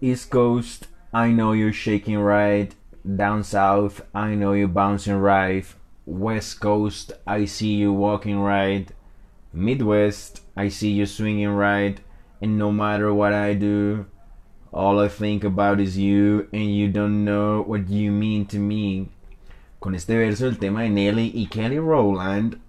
East Coast, I know you're shaking right. Down South, I know you're bouncing right. West Coast, I see you walking right. Midwest, I see you swinging right. And no matter what I do, all I think about is you, and you don't know what you mean to me. Con este verso del tema de Nelly y Kelly Rowland,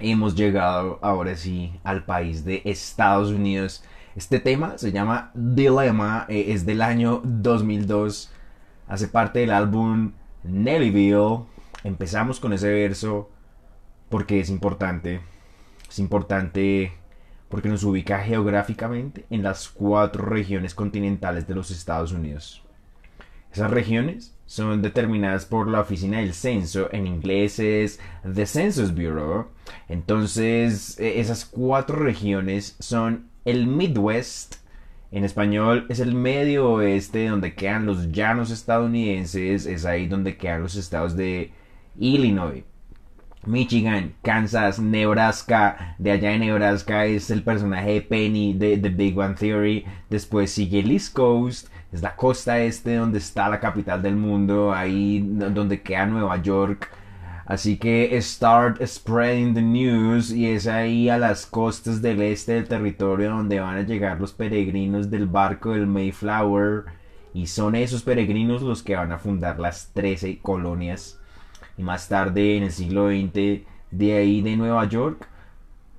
hemos llegado ahora sí al país de Estados Unidos. Este tema se llama Dilemma, eh, es del año 2002, hace parte del álbum Nellyville. Empezamos con ese verso porque es importante. Es importante porque nos ubica geográficamente en las cuatro regiones continentales de los Estados Unidos. Esas regiones son determinadas por la Oficina del Censo, en inglés es The Census Bureau. Entonces, e, esas cuatro regiones son el Midwest, en español es el medio oeste donde quedan los llanos estadounidenses, es ahí donde quedan los estados de Illinois, Michigan, Kansas, Nebraska. De allá en Nebraska es el personaje de Penny de The Big One Theory. Después sigue el East Coast, es la costa este donde está la capital del mundo, ahí donde queda Nueva York. Así que start spreading the news y es ahí a las costas del este del territorio donde van a llegar los peregrinos del barco del Mayflower. Y son esos peregrinos los que van a fundar las 13 colonias y más tarde en el siglo XX de ahí de Nueva York,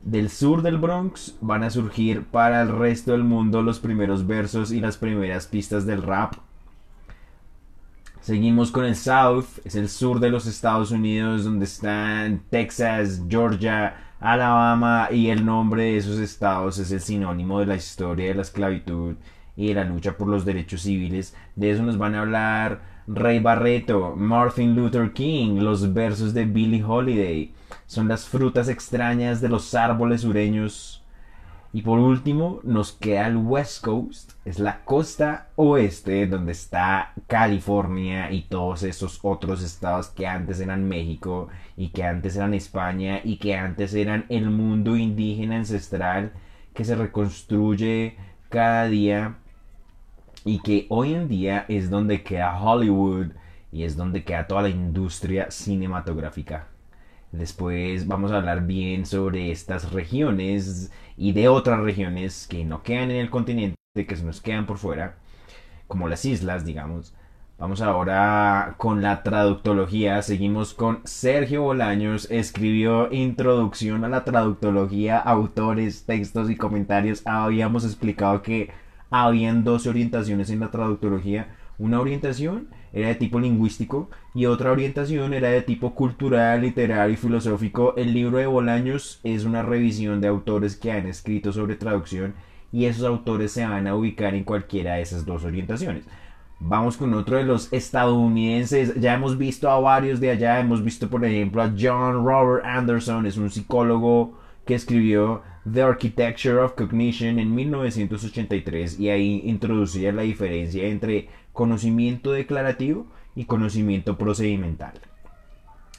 del sur del Bronx, van a surgir para el resto del mundo los primeros versos y las primeras pistas del rap. Seguimos con el South, es el sur de los Estados Unidos donde están Texas, Georgia, Alabama y el nombre de esos estados es el sinónimo de la historia de la esclavitud y de la lucha por los derechos civiles. De eso nos van a hablar Rey Barreto, Martin Luther King, los versos de Billie Holiday, son las frutas extrañas de los árboles sureños. Y por último, nos queda el West Coast, es la costa oeste donde está California y todos esos otros estados que antes eran México y que antes eran España y que antes eran el mundo indígena ancestral que se reconstruye cada día y que hoy en día es donde queda Hollywood y es donde queda toda la industria cinematográfica. Después vamos a hablar bien sobre estas regiones y de otras regiones que no quedan en el continente, que se nos quedan por fuera, como las islas, digamos. Vamos ahora con la traductología. Seguimos con Sergio Bolaños. Escribió Introducción a la Traductología, autores, textos y comentarios. Habíamos explicado que habían dos orientaciones en la traductología. Una orientación era de tipo lingüístico y otra orientación era de tipo cultural, literario y filosófico. El libro de Bolaños es una revisión de autores que han escrito sobre traducción y esos autores se van a ubicar en cualquiera de esas dos orientaciones. Vamos con otro de los estadounidenses. Ya hemos visto a varios de allá. Hemos visto, por ejemplo, a John Robert Anderson. Es un psicólogo que escribió The Architecture of Cognition en 1983 y ahí introducía la diferencia entre conocimiento declarativo y conocimiento procedimental.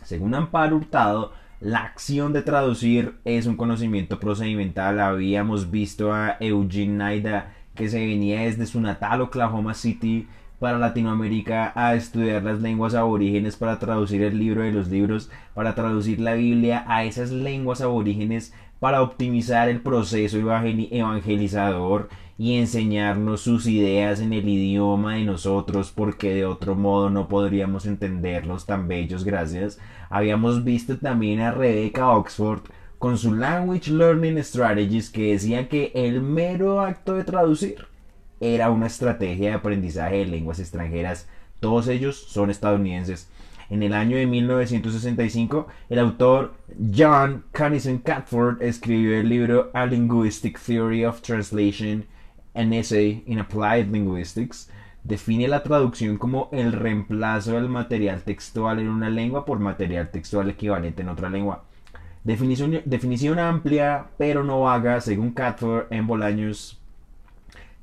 Según Amparo Hurtado, la acción de traducir es un conocimiento procedimental. Habíamos visto a Eugene Naida que se venía desde su natal Oklahoma City para Latinoamérica a estudiar las lenguas aborígenes para traducir el libro de los libros, para traducir la Biblia a esas lenguas aborígenes, para optimizar el proceso evangelizador y enseñarnos sus ideas en el idioma de nosotros porque de otro modo no podríamos entenderlos tan bellos gracias. Habíamos visto también a Rebecca Oxford con su Language Learning Strategies que decía que el mero acto de traducir era una estrategia de aprendizaje de lenguas extranjeras. Todos ellos son estadounidenses. En el año de 1965, el autor John Connison Catford escribió el libro A Linguistic Theory of Translation, an Essay in Applied Linguistics. Define la traducción como el reemplazo del material textual en una lengua por material textual equivalente en otra lengua. Definición, definición amplia, pero no vaga, según Catford en Bolaños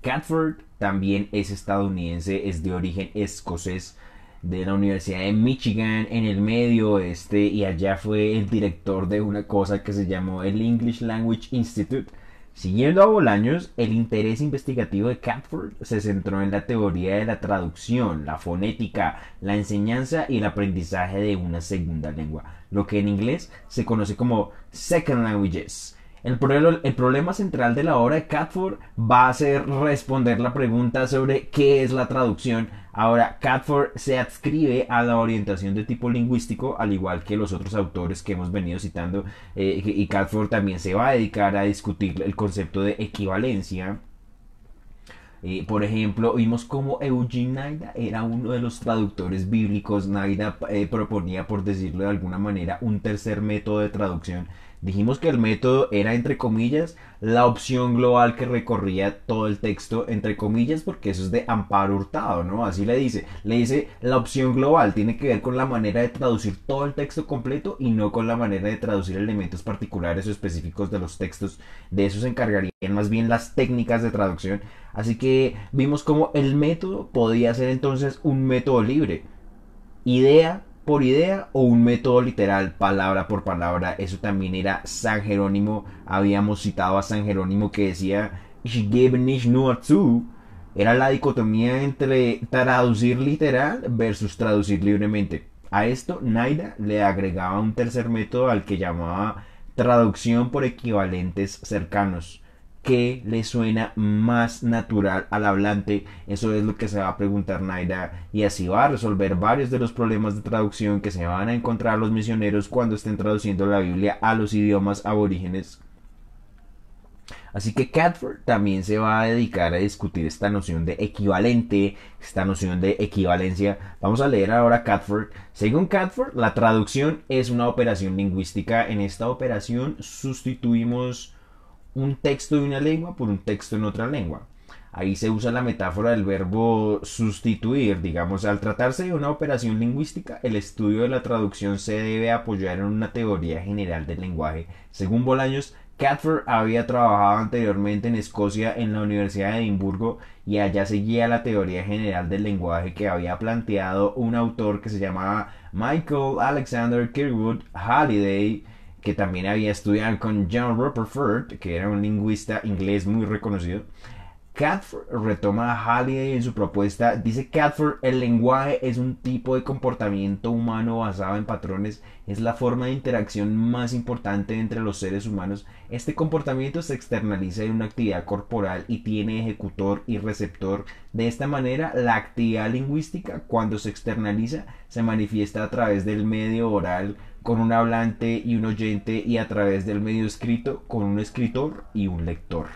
Catford también es estadounidense, es de origen escocés de la Universidad de Michigan en el medio oeste y allá fue el director de una cosa que se llamó el English Language Institute Siguiendo a Bolaños, el interés investigativo de Catford se centró en la teoría de la traducción, la fonética, la enseñanza y el aprendizaje de una segunda lengua, lo que en inglés se conoce como Second Languages. El, problema central de la obra de Catford va a ser responder la pregunta sobre qué es la traducción. Ahora, Catford se adscribe a la orientación de tipo lingüístico, al igual que los otros autores que hemos venido citando, eh, y Catford también se va a dedicar a discutir el concepto de equivalencia. Eh, por ejemplo, vimos cómo Eugene Naida era uno de los traductores bíblicos. Naida eh, proponía, por decirlo de alguna manera, un tercer método de traducción Dijimos que el método era, entre comillas, la opción global que recorría todo el texto, entre comillas, porque eso es de Amparo Hurtado, ¿no? Así le dice. Le dice la opción global, tiene que ver con la manera de traducir todo el texto completo y no con la manera de traducir elementos particulares o específicos de los textos. De eso se encargarían más bien las técnicas de traducción. Así que vimos cómo el método podía ser entonces un método libre. Idea por idea o un método literal, palabra por palabra. Eso también era San Jerónimo. Habíamos citado a San Jerónimo que decía, era la dicotomía entre traducir literal versus traducir libremente. A esto Naida le agregaba un tercer método al que llamaba traducción por equivalentes cercanos qué le suena más natural al hablante. Eso es lo que se va a preguntar Naira y así va a resolver varios de los problemas de traducción que se van a encontrar los misioneros cuando estén traduciendo la Biblia a los idiomas aborígenes. Así que Catford también se va a dedicar a discutir esta noción de equivalente, esta noción de equivalencia. Vamos a leer ahora Catford. Según Catford, la traducción es una operación lingüística. En esta operación sustituimos un texto de una lengua por un texto en otra lengua. Ahí se usa la metáfora del verbo sustituir, digamos, al tratarse de una operación lingüística, el estudio de la traducción se debe apoyar en una teoría general del lenguaje. Según Bolaños, Catford había trabajado anteriormente en Escocia en la Universidad de Edimburgo y allá seguía la teoría general del lenguaje que había planteado un autor que se llamaba Michael Alexander Kirkwood Halliday que también había estudiado con John Rutherford, que era un lingüista inglés muy reconocido. Catford retoma a Halliday en su propuesta. Dice Catford, el lenguaje es un tipo de comportamiento humano basado en patrones, es la forma de interacción más importante entre los seres humanos. Este comportamiento se externaliza en una actividad corporal y tiene ejecutor y receptor. De esta manera, la actividad lingüística, cuando se externaliza, se manifiesta a través del medio oral, con un hablante y un oyente y a través del medio escrito con un escritor y un lector.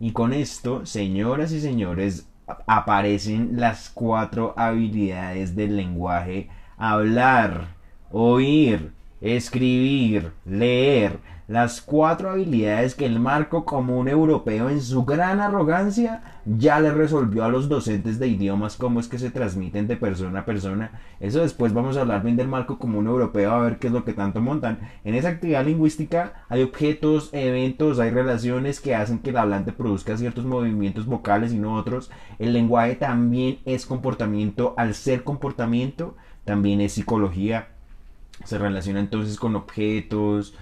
Y con esto, señoras y señores, aparecen las cuatro habilidades del lenguaje. Hablar, oír, escribir, leer, las cuatro habilidades que el marco común europeo en su gran arrogancia ya le resolvió a los docentes de idiomas cómo es que se transmiten de persona a persona. Eso después vamos a hablar bien del marco común europeo a ver qué es lo que tanto montan. En esa actividad lingüística hay objetos, eventos, hay relaciones que hacen que el hablante produzca ciertos movimientos vocales y no otros. El lenguaje también es comportamiento, al ser comportamiento también es psicología. Se relaciona entonces con objetos,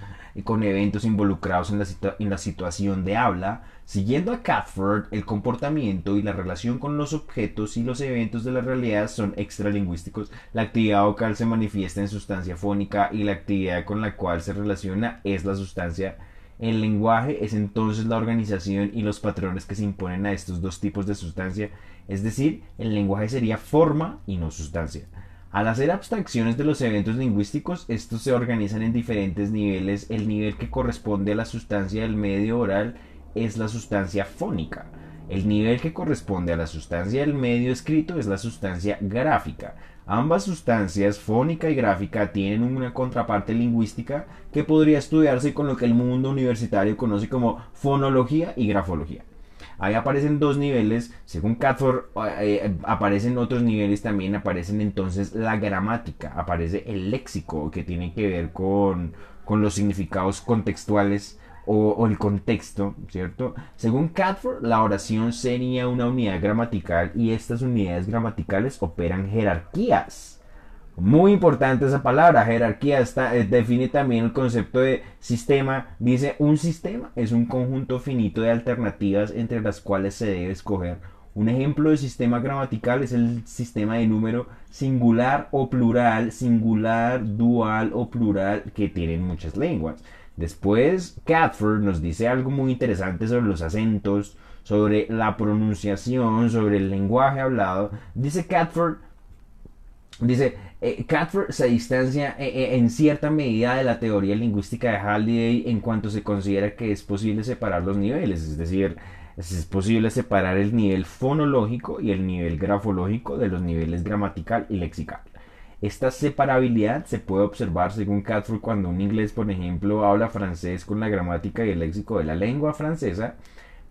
con eventos involucrados en la, situación de habla, siguiendo a Catford, el comportamiento y la relación con los objetos y los eventos de la realidad son extralingüísticos. La actividad vocal se manifiesta en sustancia fónica y la actividad con la cual se relaciona es la sustancia. El lenguaje es entonces la organización y los patrones que se imponen a estos dos tipos de sustancia, es decir, el lenguaje sería forma y no sustancia. Al hacer abstracciones de los eventos lingüísticos, estos se organizan en diferentes niveles. El nivel que corresponde a la sustancia del medio oral es la sustancia fónica. El nivel que corresponde a la sustancia del medio escrito es la sustancia gráfica. Ambas sustancias, fónica y gráfica, tienen una contraparte lingüística que podría estudiarse con lo que el mundo universitario conoce como fonología y grafología. Ahí aparecen dos niveles, según Catford eh, aparecen otros niveles también, aparecen entonces la gramática, aparece el léxico que tiene que ver con, los significados contextuales o, el contexto, ¿cierto? Según Catford, la oración sería una unidad gramatical y estas unidades gramaticales operan jerarquías Muy importante esa palabra, jerarquía, está, eh, define también el concepto de sistema. Dice, un sistema es un conjunto finito de alternativas entre las cuales se debe escoger. Un ejemplo de sistema gramatical es el sistema de número singular o plural, singular, dual o plural que tienen muchas lenguas. Después, Catford nos dice algo muy interesante sobre los acentos, sobre la pronunciación, sobre el lenguaje hablado. Dice Catford, dice, eh, Catford se distancia eh, eh, en cierta medida de la teoría lingüística de Halliday en cuanto se considera que es posible separar los niveles, es decir, es posible separar el nivel fonológico y el nivel grafológico de los niveles gramatical y lexical. Esta separabilidad se puede observar según Catford cuando un inglés, por ejemplo, habla francés con la gramática y el léxico de la lengua francesa,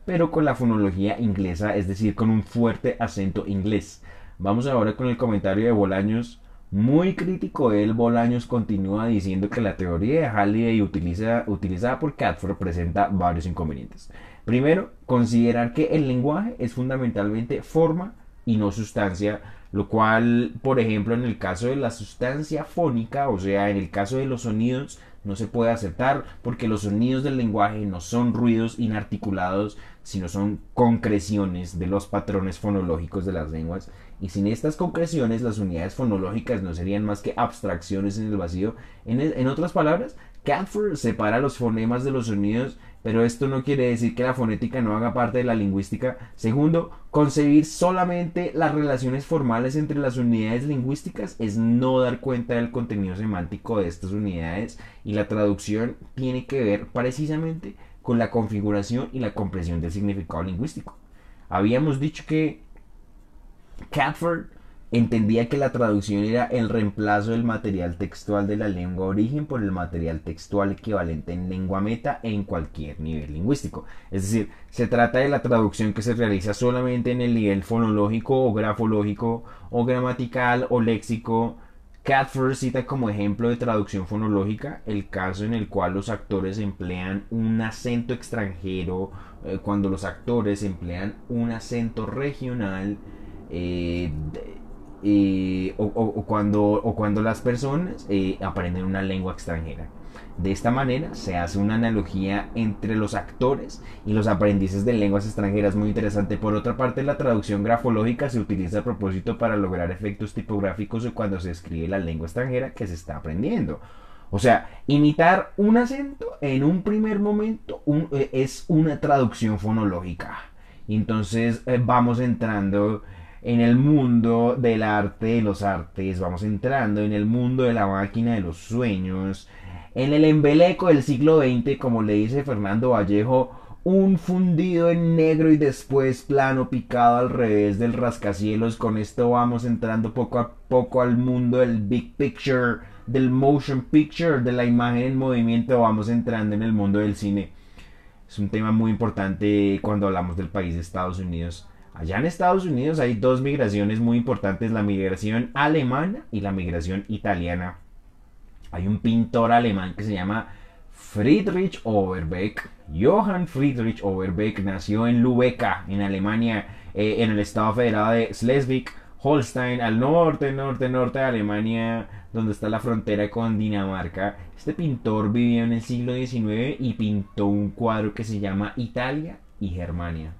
pero con la fonología inglesa, es decir, con un fuerte acento inglés. Vamos ahora con el comentario de Bolaños muy crítico él, Bolaños continúa diciendo que la teoría de Halliday utiliza, utilizada por Catford presenta varios inconvenientes. Primero, considerar que el lenguaje es fundamentalmente forma y no sustancia, lo cual, por ejemplo, en el caso de la sustancia fónica, o sea, en el caso de los sonidos, no se puede aceptar porque los sonidos del lenguaje no son ruidos inarticulados, sino son concreciones de los patrones fonológicos de las lenguas. Y sin estas concreciones, las unidades fonológicas no serían más que abstracciones en el vacío. En, en otras palabras, Catford separa los fonemas de los sonidos pero esto no quiere decir que la fonética no haga parte de la lingüística. Segundo, concebir solamente las relaciones formales entre las unidades lingüísticas es no dar cuenta del contenido semántico de estas unidades y la traducción tiene que ver precisamente con la configuración y la comprensión del significado lingüístico. Habíamos dicho que Catford entendía que la traducción era el reemplazo del material textual de la lengua origen por el material textual equivalente en lengua meta en cualquier nivel lingüístico. Es decir, se trata de la traducción que se realiza solamente en el nivel fonológico o grafológico o gramatical o léxico. Catford cita como ejemplo de traducción fonológica el caso en el cual los actores emplean un acento extranjero, eh, cuando los actores emplean un acento regional, eh, o, cuando, o cuando las personas eh, aprenden una lengua extranjera. De esta manera se hace una analogía entre los actores y los aprendices de lenguas extranjeras muy interesante. Por otra parte, la traducción grafológica se utiliza a propósito para lograr efectos tipográficos cuando se escribe la lengua extranjera que se está aprendiendo. O sea, imitar un acento en un primer momento eh, es una traducción fonológica. Entonces eh, vamos entrando en el mundo del arte de los artes, vamos entrando en el mundo de la máquina de los sueños, en el embeleco del siglo XX, como le dice Fernando Vallejo, un fundido en negro y después plano picado al revés del rascacielos. Con esto vamos entrando poco a poco al mundo del big picture, del motion picture, de la imagen en movimiento. Vamos entrando en el mundo del cine. Es un tema muy importante cuando hablamos del país de Estados Unidos. Allá en Estados Unidos hay dos migraciones muy importantes, la migración alemana y la migración italiana. Hay un pintor alemán que se llama Friedrich Overbeck. Johann Friedrich Overbeck nació en Lübeck, en Alemania, eh, en el estado federado de Schleswig, Holstein, al norte, norte, norte de Alemania, donde está la frontera con Dinamarca. Este pintor vivió en el siglo XIX y pintó un cuadro que se llama Italia y Germania.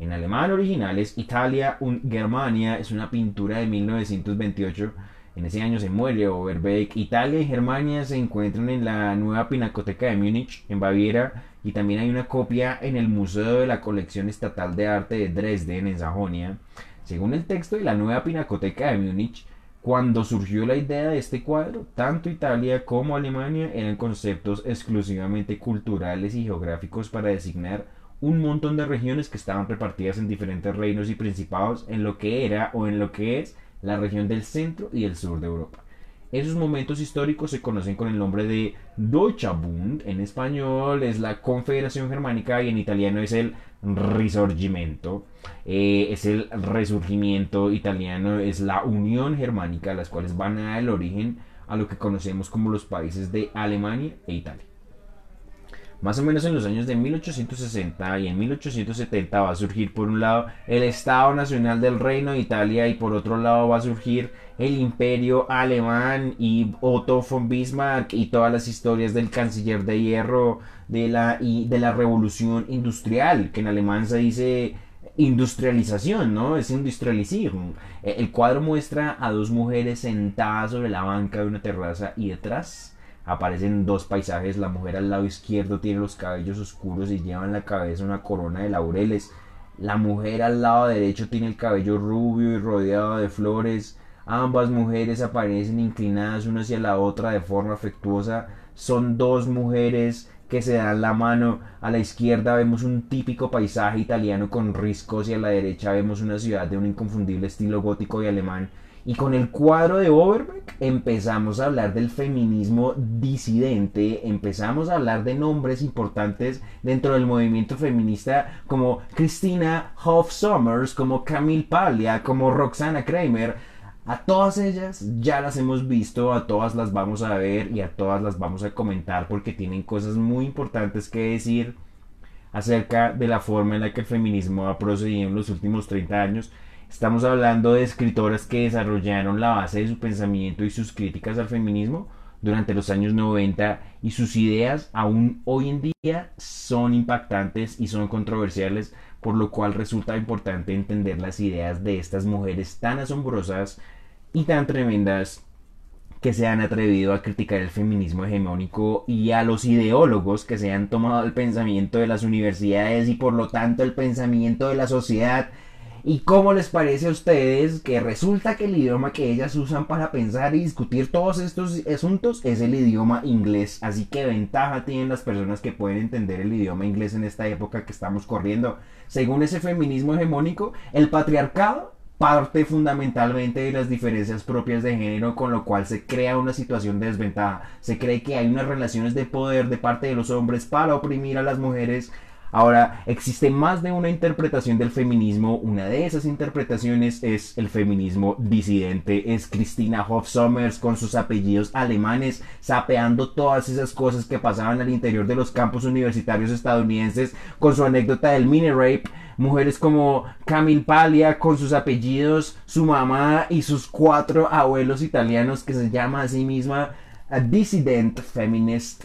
En alemán original es Italia und Germania, es una pintura de 1928. En ese año se muere Overbeck. Italia y Germania se encuentran en la nueva Pinacoteca de Múnich, en Baviera, y también hay una copia en el Museo de la Colección Estatal de Arte de Dresden, en Sajonia. Según el texto de la nueva Pinacoteca de Múnich, cuando surgió la idea de este cuadro, tanto Italia como Alemania eran conceptos exclusivamente culturales y geográficos para designar un montón de regiones que estaban repartidas en diferentes reinos y principados en lo que era o en lo que es la región del centro y el sur de Europa. Esos momentos históricos se conocen con el nombre de Deutschabund, en español es la Confederación Germánica y en italiano es el Risorgimento, eh, es el resurgimiento italiano, es la Unión Germánica, las cuales van a dar el origen a lo que conocemos como los países de Alemania e Italia. Más o menos en los años de 1860 y en 1870 va a surgir por un lado el Estado Nacional del Reino de Italia y por otro lado va a surgir el Imperio Alemán y Otto von Bismarck y todas las historias del canciller de hierro de la, y de la revolución industrial, que en alemán se dice industrialización, ¿no? Es industrialización. El cuadro muestra a dos mujeres sentadas sobre la banca de una terraza y detrás aparecen dos paisajes. La mujer al lado izquierdo tiene los cabellos oscuros y lleva en la cabeza una corona de laureles. La mujer al lado derecho tiene el cabello rubio y rodeado de flores. Ambas mujeres aparecen inclinadas una hacia la otra de forma afectuosa. Son dos mujeres que se dan la mano. A la izquierda vemos un típico paisaje italiano con riscos y a la derecha vemos una ciudad de un inconfundible estilo gótico y alemán. Y con el cuadro de Overbeck empezamos a hablar del feminismo disidente, empezamos a hablar de nombres importantes dentro del movimiento feminista como Christina Hoff Sommers, como Camille Paglia, como Roxana Kramer, a todas ellas ya las hemos visto, a todas las vamos a ver y a todas las vamos a comentar porque tienen cosas muy importantes que decir acerca de la forma en la que el feminismo ha procedido en los últimos 30 años. Estamos hablando de escritoras que desarrollaron la base de su pensamiento y sus críticas al feminismo durante los años 90 y sus ideas aún hoy en día son impactantes y son controversiales por lo cual resulta importante entender las ideas de estas mujeres tan asombrosas y tan tremendas que se han atrevido a criticar el feminismo hegemónico y a los ideólogos que se han tomado el pensamiento de las universidades y por lo tanto el pensamiento de la sociedad ¿Y cómo les parece a ustedes que resulta que el idioma que ellas usan para pensar y discutir todos estos asuntos es el idioma inglés? Así que ventaja tienen las personas que pueden entender el idioma inglés en esta época que estamos corriendo. Según ese feminismo hegemónico, el patriarcado parte fundamentalmente de las diferencias propias de género, con lo cual se crea una situación de desventaja. Se cree que hay unas relaciones de poder de parte de los hombres para oprimir a las mujeres Ahora, existe más de una interpretación del feminismo. Una de esas interpretaciones es el feminismo disidente. Es Christina Hoff Sommers con sus apellidos alemanes, sapeando todas esas cosas que pasaban al interior de los campos universitarios estadounidenses, con su anécdota del mini rape. Mujeres como Camille Paglia con sus apellidos, su mamá y sus cuatro abuelos italianos que se llama a sí misma a Dissident Feminist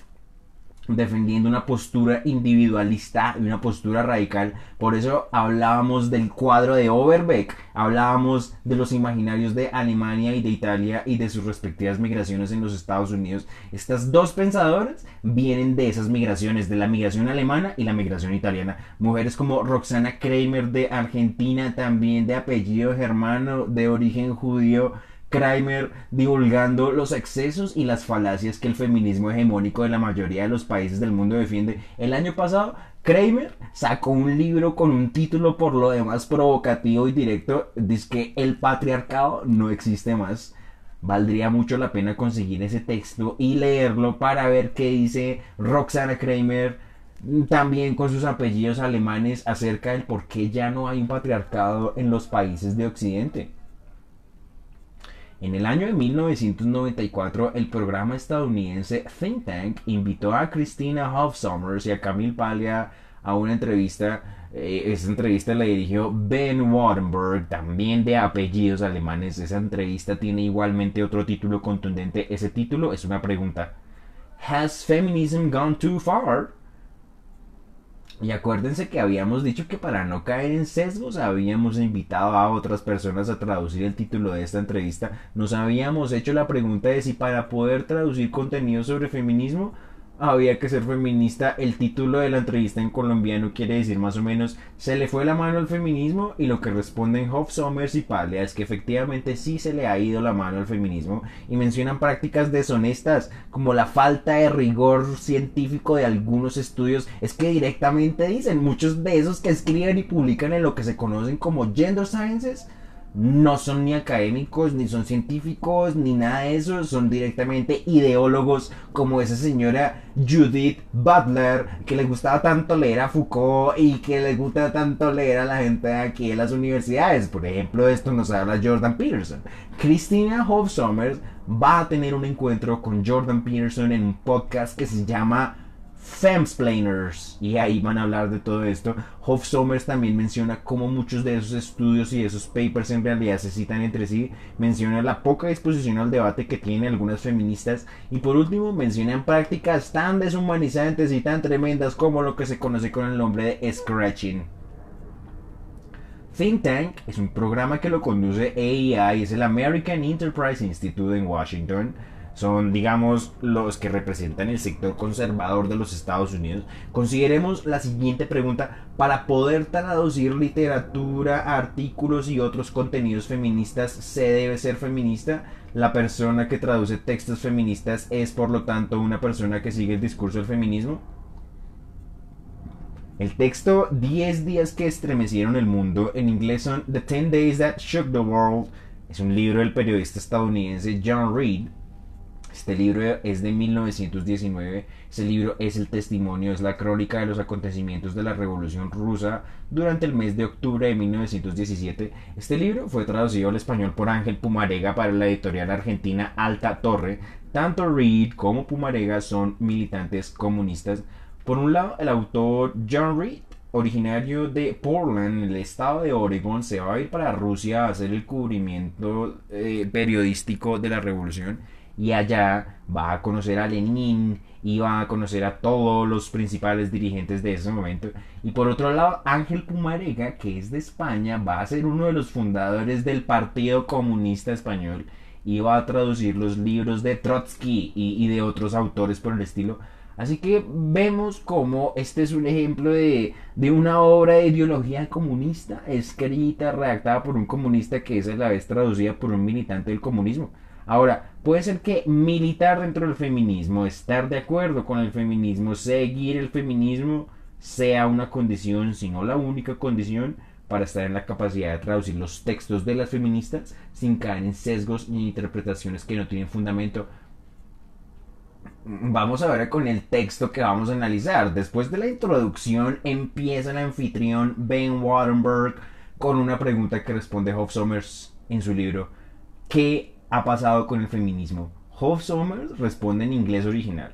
defendiendo una postura individualista y una postura radical. Por eso hablábamos del cuadro de Overbeck, hablábamos de los imaginarios de Alemania y de Italia y de sus respectivas migraciones en los Estados Unidos. Estas dos pensadoras vienen de esas migraciones, de la migración alemana y la migración italiana. Mujeres como Roxana Kramer de Argentina, también de apellido germano, de origen judío Kramer divulgando los excesos y las falacias que el feminismo hegemónico de la mayoría de los países del mundo defiende. El año pasado, Kramer sacó un libro con un título por lo demás provocativo y directo, dice que el patriarcado no existe más. Valdría mucho la pena conseguir ese texto y leerlo para ver qué dice Roxana Kramer también con sus apellidos alemanes acerca del por qué ya no hay un patriarcado en los países de Occidente. En el año de 1994, el programa estadounidense Think Tank invitó a Christina Hoff Sommers y a Camille Paglia a una entrevista. Eh, esa entrevista la dirigió Ben Wartenberg, también de apellidos alemanes. Esa entrevista tiene igualmente otro título contundente. Ese título es una pregunta. ¿Has feminism gone too far? Y acuérdense que habíamos dicho que para no caer en sesgos habíamos invitado a otras personas a traducir el título de esta entrevista. Nos habíamos hecho la pregunta de si para poder traducir contenido sobre feminismo había que ser feminista. El título de la entrevista en colombiano quiere decir más o menos se le fue la mano al feminismo y lo que responden Hoff Sommers y Paglia es que efectivamente sí se le ha ido la mano al feminismo y mencionan prácticas deshonestas como la falta de rigor científico de algunos estudios. Es que directamente dicen muchos de esos que escriben y publican en lo que se conocen como gender sciences no son ni académicos, ni son científicos, ni nada de eso, son directamente ideólogos como esa señora Judith Butler, que le gustaba tanto leer a Foucault y que le gusta tanto leer a la gente de aquí en las universidades. Por ejemplo, esto nos habla Jordan Peterson. Christina Hoff Sommers va a tener un encuentro con Jordan Peterson en un podcast que se llama Femsplainers. Y ahí van a hablar de todo esto. Hoff Sommers también menciona cómo muchos de esos estudios y esos papers en realidad se citan entre sí. Menciona la poca disposición al debate que tienen algunas feministas. Y por último, mencionan prácticas tan deshumanizantes y tan tremendas como lo que se conoce con el nombre de scratching. Think Tank es un programa que lo conduce AEI, es el American Enterprise Institute en Washington son, digamos, los que representan el sector conservador de los Estados Unidos. Consideremos la siguiente pregunta. Para poder traducir literatura, artículos y otros contenidos feministas, ¿se debe ser feminista? La persona que traduce textos feministas es, por lo tanto, una persona que sigue el discurso del feminismo. El texto 10 días que estremecieron el mundo en inglés son The 10 Days That Shook the World. Es un libro del periodista estadounidense John Reed este libro es de 1919. Este libro es el testimonio, es la crónica de los acontecimientos de la Revolución Rusa durante el mes de octubre de 1917. Este libro fue traducido al español por Ángel Pumarega para la editorial argentina Alta Torre. Tanto Reed como Pumarega son militantes comunistas. Por un lado, el autor John Reed originario de Portland, en el estado de Oregon, se va a ir para Rusia a hacer el cubrimiento eh, periodístico de la revolución y allá va a conocer a Lenin y va a conocer a todos los principales dirigentes de ese momento. Y por otro lado, Ángel Pumarega, que es de España, va a ser uno de los fundadores del Partido Comunista Español y va a traducir los libros de Trotsky y, de otros autores por el estilo. Así que vemos como este es un ejemplo de, de, una obra de ideología comunista, escrita, redactada por un comunista que es a la vez traducida por un militante del comunismo. Ahora, puede ser que militar dentro del feminismo, estar de acuerdo con el feminismo, seguir el feminismo, sea una condición, si no la única condición, para estar en la capacidad de traducir los textos de las feministas sin caer en sesgos ni interpretaciones que no tienen fundamento. Vamos a ver con el texto que vamos a analizar. Después de la introducción empieza el anfitrión Ben Wattenberg con una pregunta que responde Hoff Sommers en su libro. ¿Qué ha pasado con el feminismo? Hof responde en inglés original.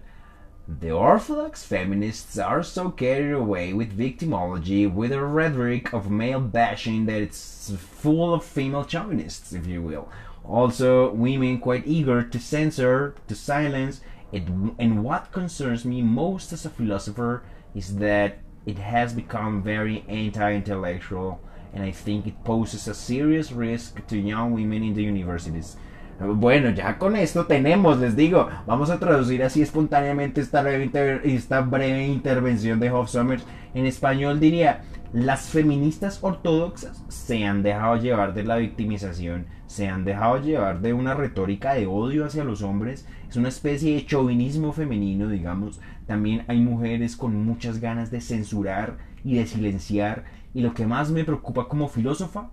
The orthodox feminists are so carried away with victimology, with a rhetoric of male bashing that it's full of female chauvinists, if you will. Also, women quite eager to censor, to silence, it, and what concerns me most as a philosopher is that it has become very anti intellectual, and I think it poses a serious risk to young women in the universities. Bueno, ya con esto tenemos, les digo, vamos a traducir así espontáneamente esta breve, intervención de Hoff Sommers. En español diría, las feministas ortodoxas se han dejado llevar de la victimización, se han dejado llevar de una retórica de odio hacia los hombres, es una especie de chauvinismo femenino, digamos. También hay mujeres con muchas ganas de censurar y de silenciar, y lo que más me preocupa como filósofa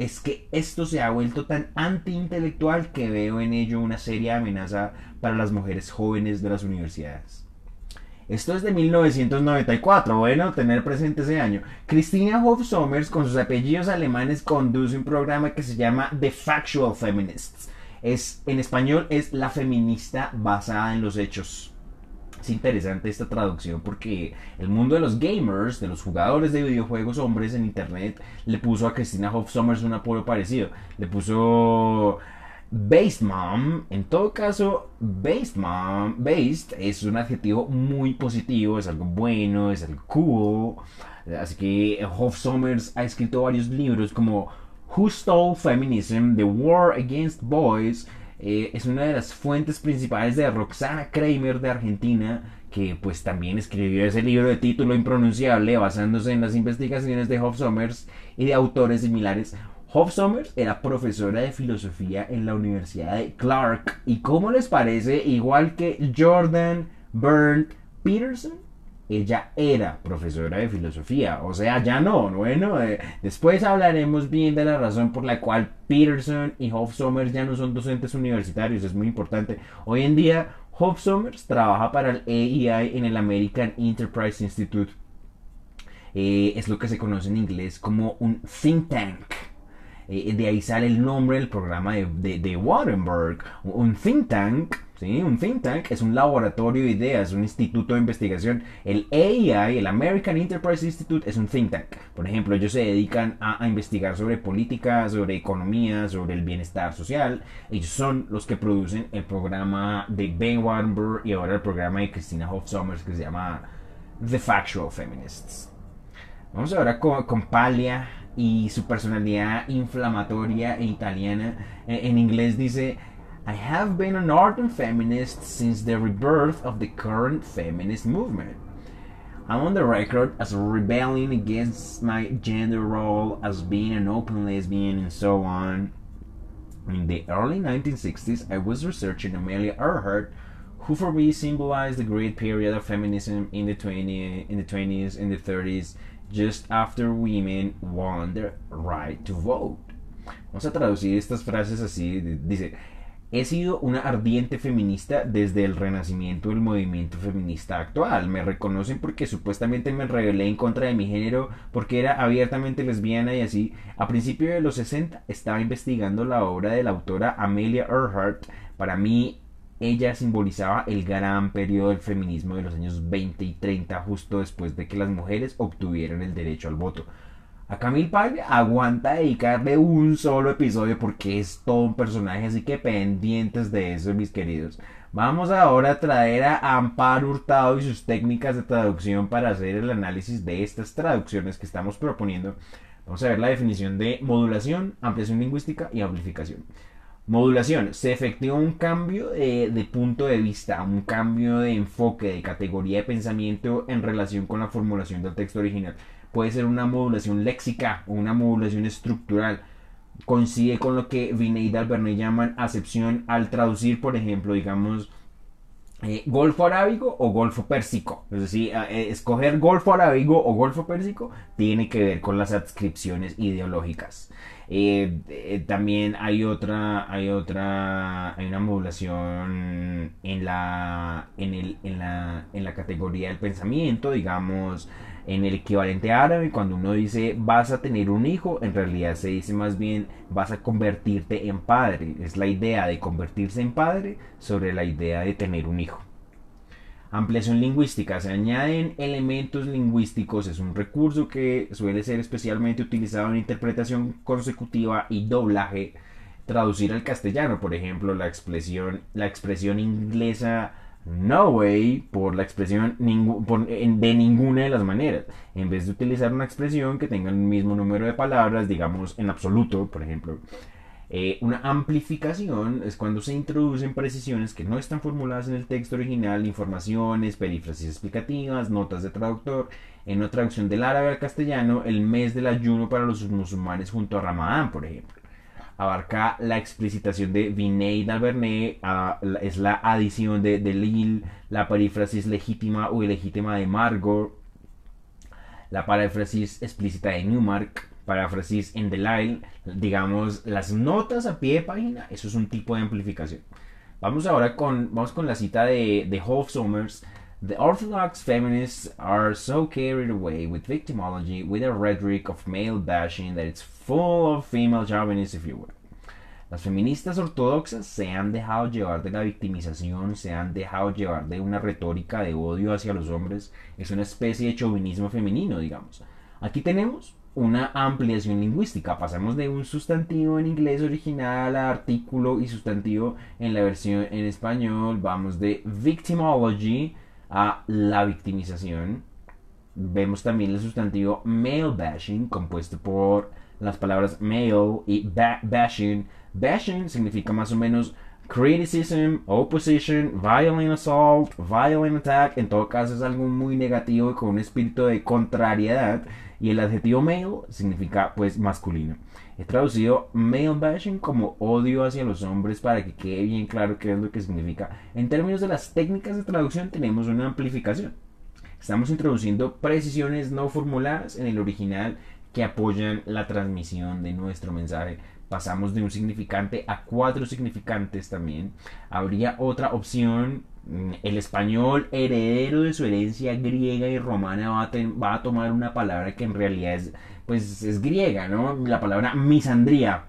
es que esto se ha vuelto tan antiintelectual que veo en ello una seria amenaza para las mujeres jóvenes de las universidades. Esto es de 1994, bueno, tener presente ese año. Christina Hoff Sommers, con sus apellidos alemanes, conduce un programa que se llama The Factual Feminists. Es, en español es la feminista basada en los hechos. Es interesante esta traducción porque el mundo de los gamers, de los jugadores de videojuegos hombres en internet, le puso a Christina Hoff Sommers un apodo parecido. Le puso Based Mom, en todo caso, Based Mom, Based es un adjetivo muy positivo, es algo bueno, es algo cool. Así que Hoff Sommers ha escrito varios libros como Who Stole Feminism, The War Against Boys, eh, es una de las fuentes principales de Roxana Kramer de Argentina, que pues también escribió ese libro de título impronunciable basándose en las investigaciones de Hoff Sommers y de autores similares. Hoff Sommers era profesora de filosofía en la Universidad de Clark y ¿cómo les parece? Igual que Jordan Byrne Peterson, ella era profesora de filosofía, o sea, ya no, bueno, eh, después hablaremos bien de la razón por la cual Peterson y Hoff Sommers ya no son docentes universitarios, es muy importante. Hoy en día, Hoff Sommers trabaja para el AEI en el American Enterprise Institute. Eh, es lo que se conoce en inglés como un think tank. Eh, de ahí sale el nombre del programa de, de, de. Un think tank ¿sí? Un think tank es un laboratorio de ideas, un instituto de investigación. El AEI, el American Enterprise Institute, es un think tank. Por ejemplo, ellos se dedican a, investigar sobre política, sobre economía, sobre el bienestar social. Ellos son los que producen el programa de Ben Warburg y ahora el programa de Christina Hoff Sommers que se llama The Factual Feminists. Vamos ahora con, con Palia y su personalidad inflamatoria e italiana. En, inglés dice, I have been an ardent feminist since the rebirth of the current feminist movement. I'm on the record as rebelling against my gender role as being an open lesbian and so on. In the early 1960s, I was researching Amelia Earhart, who for me symbolized the great period of feminism in the 20, in the 20s and the 30s just after women won their right to vote. Vamos a traducir estas frases así. Dice, he sido una ardiente feminista desde el renacimiento del movimiento feminista actual. Me reconocen porque supuestamente me rebelé en contra de mi género porque era abiertamente lesbiana y así. A principios de los 60 estaba investigando la obra de la autora Amelia Earhart. Para mí ella simbolizaba el gran periodo del feminismo de los años 20 y 30, justo después de que las mujeres obtuvieron el derecho al voto. A Camille Paglia aguanta dedicarle un solo episodio porque es todo un personaje, así que pendientes de eso, mis queridos. Vamos ahora a traer a Amparo Hurtado y sus técnicas de traducción para hacer el análisis de estas traducciones que estamos proponiendo. Vamos a ver la definición de modulación, ampliación lingüística y amplificación. Modulación. Se efectúa un cambio de, punto de vista, un cambio de enfoque, de categoría de pensamiento en relación con la formulación del texto original. Puede ser una modulación léxica o una modulación estructural. Coincide con lo que Vinay y Dalbernay llaman acepción al traducir, por ejemplo, digamos, eh, Golfo Arábigo o Golfo Pérsico. Es decir, eh, escoger Golfo Arábigo o Golfo Pérsico tiene que ver con las adscripciones ideológicas. Eh, también hay otra, hay otra, hay una modulación en la, en, el, en, la, en la categoría del pensamiento, digamos, en el equivalente árabe, cuando uno dice vas a tener un hijo, en realidad se dice más bien vas a convertirte en padre. Es la idea de convertirse en padre sobre la idea de tener un hijo. Ampliación lingüística. Se añaden elementos lingüísticos. Es un recurso que suele ser especialmente utilizado en interpretación consecutiva y doblaje. Traducir al castellano, por ejemplo, la expresión, la expresión inglesa no way por la expresión de ninguna de las maneras. En vez de utilizar una expresión que tenga el mismo número de palabras, digamos en absoluto, por ejemplo, eh, una amplificación es cuando se introducen precisiones que no están formuladas en el texto original, informaciones, perífrasis explicativas, notas de traductor. En una traducción del árabe al castellano, el mes del ayuno para los musulmanes junto a Ramadán, por ejemplo. Abarca la explicitación de Vinay d'Albernay, es la adición de, de Lil, la perífrasis legítima o ilegítima de Margot, la paráfrasis explícita de Newmark, paráfrasis en Delisle, digamos, las notas a pie de página, eso es un tipo de amplificación. Vamos ahora con, vamos con la cita de, de Sommers. The orthodox feminists are so carried away with victimology, with a rhetoric of male bashing that it's full of female if you will. Las feministas ortodoxas se han dejado llevar de la victimización, se han dejado llevar de una retórica de odio hacia los hombres. Es una especie de chauvinismo femenino, digamos. Aquí tenemos una ampliación lingüística. Pasamos de un sustantivo en inglés original a artículo y sustantivo en la versión en español. Vamos de victimology a la victimización. Vemos también el sustantivo male bashing, compuesto por las palabras male y bashing. Bashing significa más o menos criticism, opposition, violent assault, violent attack. En todo caso es algo muy negativo y con un espíritu de contrariedad. Y el adjetivo male significa pues masculino. He traducido male bashing como odio hacia los hombres para que quede bien claro qué es lo que significa. En términos de las técnicas de traducción tenemos una amplificación. Estamos introduciendo precisiones no formuladas en el original que apoyan la transmisión de nuestro mensaje. Pasamos de un significante a cuatro significantes también. Habría otra opción Mm, el español heredero de su herencia griega y romana va a, va a, tomar una palabra que en realidad es, pues, es griega, ¿no? La palabra misandría.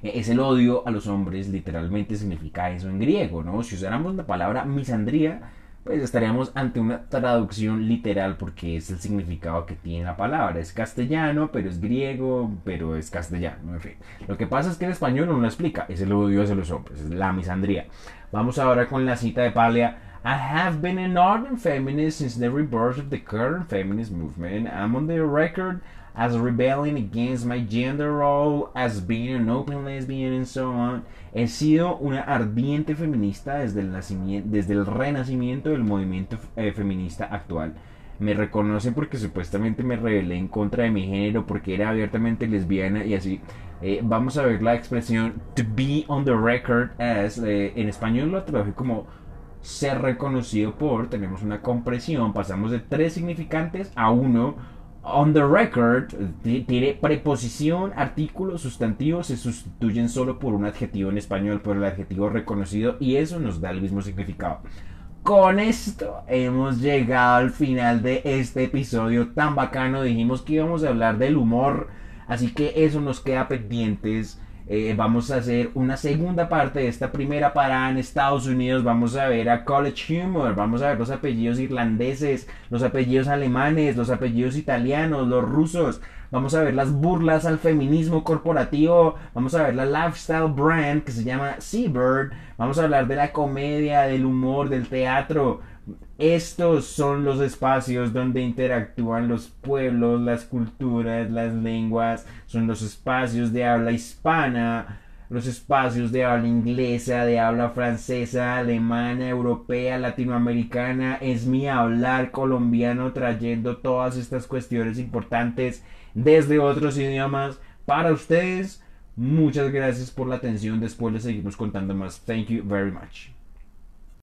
es el odio a los hombres, literalmente significa eso en griego, ¿no? Si usáramos la palabra misandría, pues estaríamos ante una traducción literal porque es el significado que tiene la palabra. Es castellano, pero es griego, pero es castellano, en fin. Lo que pasa es que en español no lo explica, es el odio hacia los hombres, es la misandría. Vamos ahora con la cita de Palia. I have been an ardent feminist since the rebirth of the current feminist movement. I'm on the record as rebelling against my gender role, as being an open lesbian and so on. He sido una ardiente feminista desde el, nacimiento, desde el renacimiento del movimiento eh, feminista actual. Me reconocen porque supuestamente me rebelé en contra de mi género, porque era abiertamente lesbiana y así. Eh, vamos a ver la expresión to be on the record as. Eh, en español lo traduje como ser reconocido por. Tenemos una compresión, pasamos de tres significantes a uno on the record tiene preposición, artículo, sustantivo, se sustituyen solo por un adjetivo en español, por el adjetivo reconocido y eso nos da el mismo significado. Con esto hemos llegado al final de este episodio tan bacano. Dijimos que íbamos a hablar del humor, así que eso nos queda pendientes eh, vamos a hacer una segunda parte de esta primera parada en Estados Unidos. Vamos a ver a College Humor, vamos a ver los apellidos irlandeses, los apellidos alemanes, los apellidos italianos, los rusos. Vamos a ver las burlas al feminismo corporativo. Vamos a ver la lifestyle brand que se llama Seabird. Vamos a hablar de la comedia, del humor, del teatro. Estos son los espacios donde interactúan los pueblos, las culturas, las lenguas, son los espacios de habla hispana, los espacios de habla inglesa, de habla francesa, alemana, europea, latinoamericana. Es mi hablar colombiano trayendo todas estas cuestiones importantes desde otros idiomas para ustedes. Muchas gracias por la atención. Después les seguimos contando más. Thank you very much.